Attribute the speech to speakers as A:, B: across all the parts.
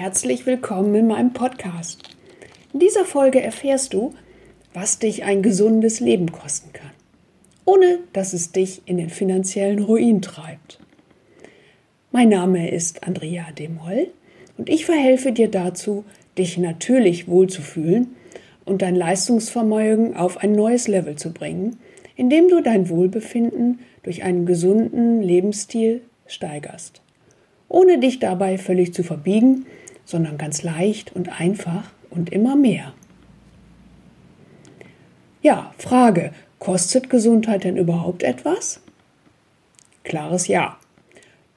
A: Herzlich willkommen in meinem Podcast. In dieser Folge erfährst du, was dich ein gesundes Leben kosten kann, ohne dass es dich in den finanziellen Ruin treibt. Mein Name ist Andrea Demoll und ich verhelfe dir dazu, dich natürlich wohlzufühlen und dein Leistungsvermögen auf ein neues Level zu bringen, indem du dein Wohlbefinden durch einen gesunden Lebensstil steigerst, ohne dich dabei völlig zu verbiegen sondern ganz leicht und einfach und immer mehr. Ja, Frage, kostet Gesundheit denn überhaupt etwas? Klares Ja.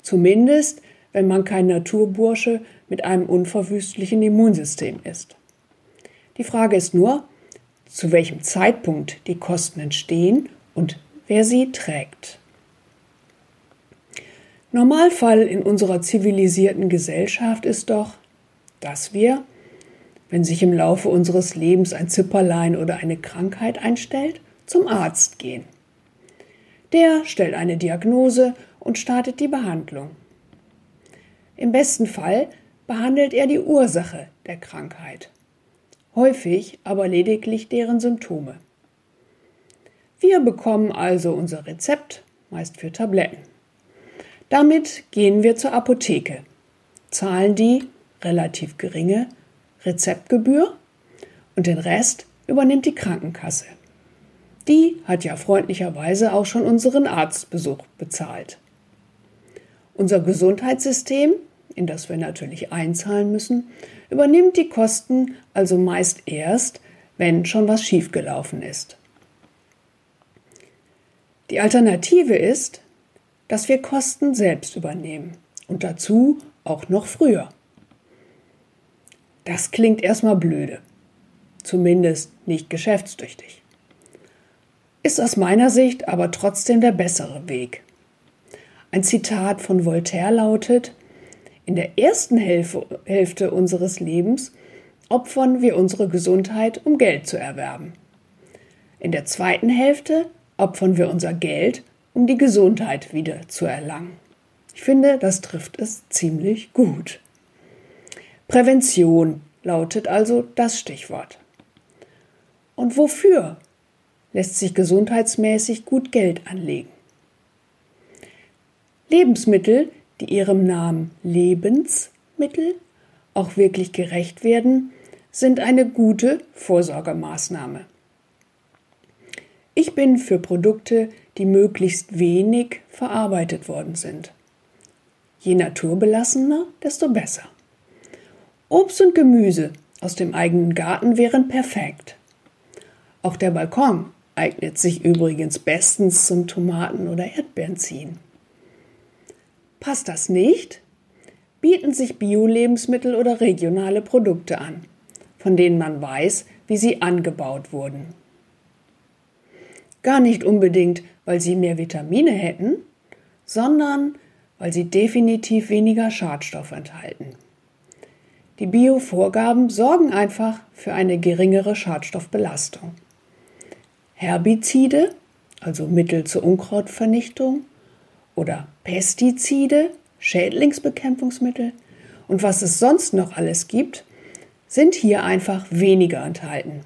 A: Zumindest, wenn man kein Naturbursche mit einem unverwüstlichen Immunsystem ist. Die Frage ist nur, zu welchem Zeitpunkt die Kosten entstehen und wer sie trägt. Normalfall in unserer zivilisierten Gesellschaft ist doch, dass wir, wenn sich im Laufe unseres Lebens ein Zipperlein oder eine Krankheit einstellt, zum Arzt gehen. Der stellt eine Diagnose und startet die Behandlung. Im besten Fall behandelt er die Ursache der Krankheit, häufig aber lediglich deren Symptome. Wir bekommen also unser Rezept, meist für Tabletten. Damit gehen wir zur Apotheke, zahlen die relativ geringe Rezeptgebühr und den Rest übernimmt die Krankenkasse. Die hat ja freundlicherweise auch schon unseren Arztbesuch bezahlt. Unser Gesundheitssystem, in das wir natürlich einzahlen müssen, übernimmt die Kosten also meist erst, wenn schon was schiefgelaufen ist. Die Alternative ist, dass wir Kosten selbst übernehmen und dazu auch noch früher. Das klingt erstmal blöde, zumindest nicht geschäftstüchtig. Ist aus meiner Sicht aber trotzdem der bessere Weg. Ein Zitat von Voltaire lautet, in der ersten Hälfte unseres Lebens opfern wir unsere Gesundheit, um Geld zu erwerben. In der zweiten Hälfte opfern wir unser Geld, um die Gesundheit wieder zu erlangen. Ich finde, das trifft es ziemlich gut. Prävention lautet also das Stichwort. Und wofür lässt sich gesundheitsmäßig gut Geld anlegen? Lebensmittel, die ihrem Namen Lebensmittel auch wirklich gerecht werden, sind eine gute Vorsorgemaßnahme. Ich bin für Produkte, die möglichst wenig verarbeitet worden sind. Je naturbelassener, desto besser. Obst und Gemüse aus dem eigenen Garten wären perfekt. Auch der Balkon eignet sich übrigens bestens zum Tomaten- oder Erdbeerenziehen. Passt das nicht? Bieten sich Bio-Lebensmittel oder regionale Produkte an, von denen man weiß, wie sie angebaut wurden. Gar nicht unbedingt, weil sie mehr Vitamine hätten, sondern weil sie definitiv weniger Schadstoff enthalten. Die Bio-Vorgaben sorgen einfach für eine geringere Schadstoffbelastung. Herbizide, also Mittel zur Unkrautvernichtung, oder Pestizide, Schädlingsbekämpfungsmittel und was es sonst noch alles gibt, sind hier einfach weniger enthalten.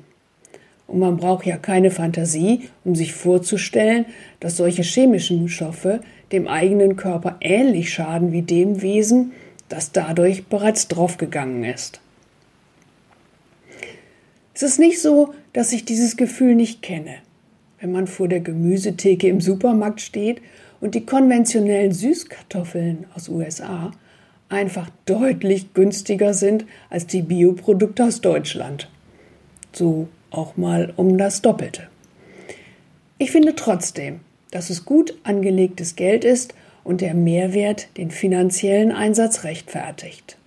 A: Und man braucht ja keine Fantasie, um sich vorzustellen, dass solche chemischen Stoffe dem eigenen Körper ähnlich schaden wie dem Wesen, das dadurch bereits draufgegangen ist. Es ist nicht so, dass ich dieses Gefühl nicht kenne. Wenn man vor der Gemüsetheke im Supermarkt steht und die konventionellen Süßkartoffeln aus USA einfach deutlich günstiger sind als die Bioprodukte aus Deutschland. So auch mal um das Doppelte. Ich finde trotzdem, dass es gut angelegtes Geld ist und der Mehrwert den finanziellen Einsatz rechtfertigt.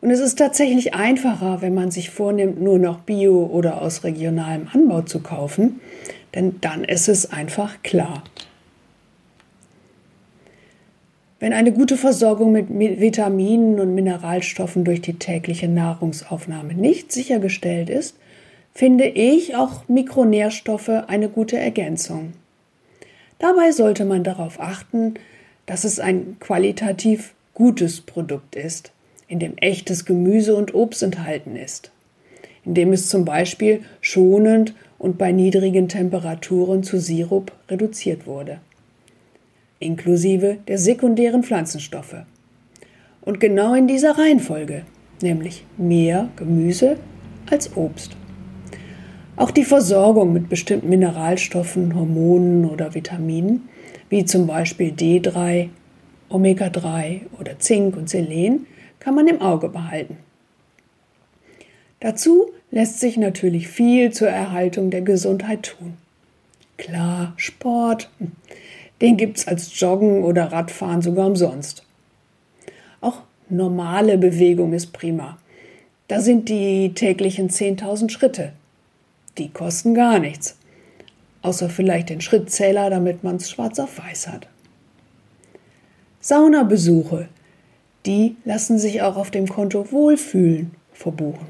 A: Und es ist tatsächlich einfacher, wenn man sich vornimmt, nur noch Bio oder aus regionalem Anbau zu kaufen, denn dann ist es einfach klar. Wenn eine gute Versorgung mit Vitaminen und Mineralstoffen durch die tägliche Nahrungsaufnahme nicht sichergestellt ist, finde ich auch Mikronährstoffe eine gute Ergänzung. Dabei sollte man darauf achten, dass es ein qualitativ gutes Produkt ist, in dem echtes Gemüse und Obst enthalten ist, in dem es zum Beispiel schonend und bei niedrigen Temperaturen zu Sirup reduziert wurde, inklusive der sekundären Pflanzenstoffe. Und genau in dieser Reihenfolge, nämlich mehr Gemüse als Obst. Auch die Versorgung mit bestimmten Mineralstoffen, Hormonen oder Vitaminen, wie zum Beispiel D3, Omega-3 oder Zink und Selen, kann man im Auge behalten. Dazu lässt sich natürlich viel zur Erhaltung der Gesundheit tun. Klar, Sport, den gibt es als Joggen oder Radfahren sogar umsonst. Auch normale Bewegung ist prima. Da sind die täglichen 10.000 Schritte. Die kosten gar nichts. Außer vielleicht den Schrittzähler, damit man es schwarz auf weiß hat. Saunabesuche, die lassen sich auch auf dem Konto Wohlfühlen verbuchen.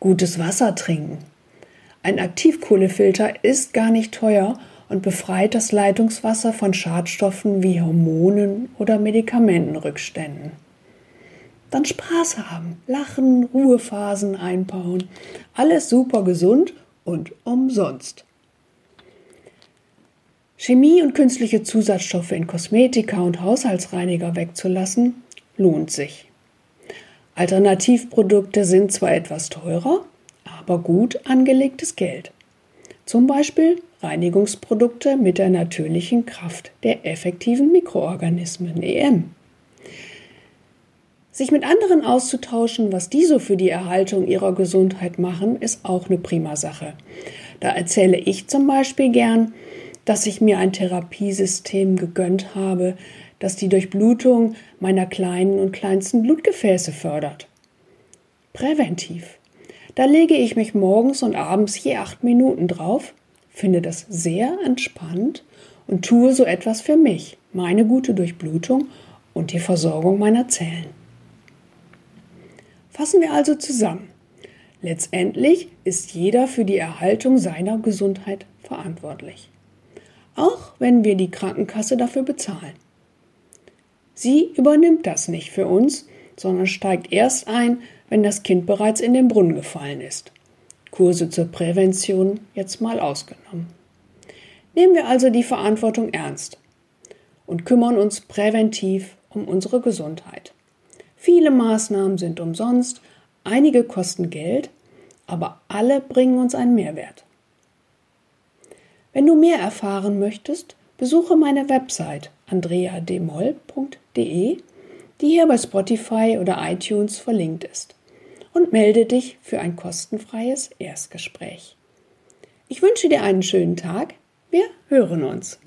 A: Gutes Wasser trinken. Ein Aktivkohlefilter ist gar nicht teuer und befreit das Leitungswasser von Schadstoffen wie Hormonen oder Medikamentenrückständen. Dann Spaß haben, lachen, Ruhephasen einbauen. Alles super gesund und umsonst. Chemie und künstliche Zusatzstoffe in Kosmetika und Haushaltsreiniger wegzulassen, lohnt sich. Alternativprodukte sind zwar etwas teurer, aber gut angelegtes Geld. Zum Beispiel Reinigungsprodukte mit der natürlichen Kraft der effektiven Mikroorganismen EM. Sich mit anderen auszutauschen, was die so für die Erhaltung ihrer Gesundheit machen, ist auch eine prima Sache. Da erzähle ich zum Beispiel gern, dass ich mir ein Therapiesystem gegönnt habe, das die Durchblutung meiner kleinen und kleinsten Blutgefäße fördert. Präventiv. Da lege ich mich morgens und abends je acht Minuten drauf, finde das sehr entspannt und tue so etwas für mich, meine gute Durchblutung und die Versorgung meiner Zellen. Fassen wir also zusammen. Letztendlich ist jeder für die Erhaltung seiner Gesundheit verantwortlich auch wenn wir die Krankenkasse dafür bezahlen. Sie übernimmt das nicht für uns, sondern steigt erst ein, wenn das Kind bereits in den Brunnen gefallen ist. Kurse zur Prävention jetzt mal ausgenommen. Nehmen wir also die Verantwortung ernst und kümmern uns präventiv um unsere Gesundheit. Viele Maßnahmen sind umsonst, einige kosten Geld, aber alle bringen uns einen Mehrwert. Wenn du mehr erfahren möchtest, besuche meine Website andreademol.de, die hier bei Spotify oder iTunes verlinkt ist, und melde dich für ein kostenfreies Erstgespräch. Ich wünsche dir einen schönen Tag. Wir hören uns.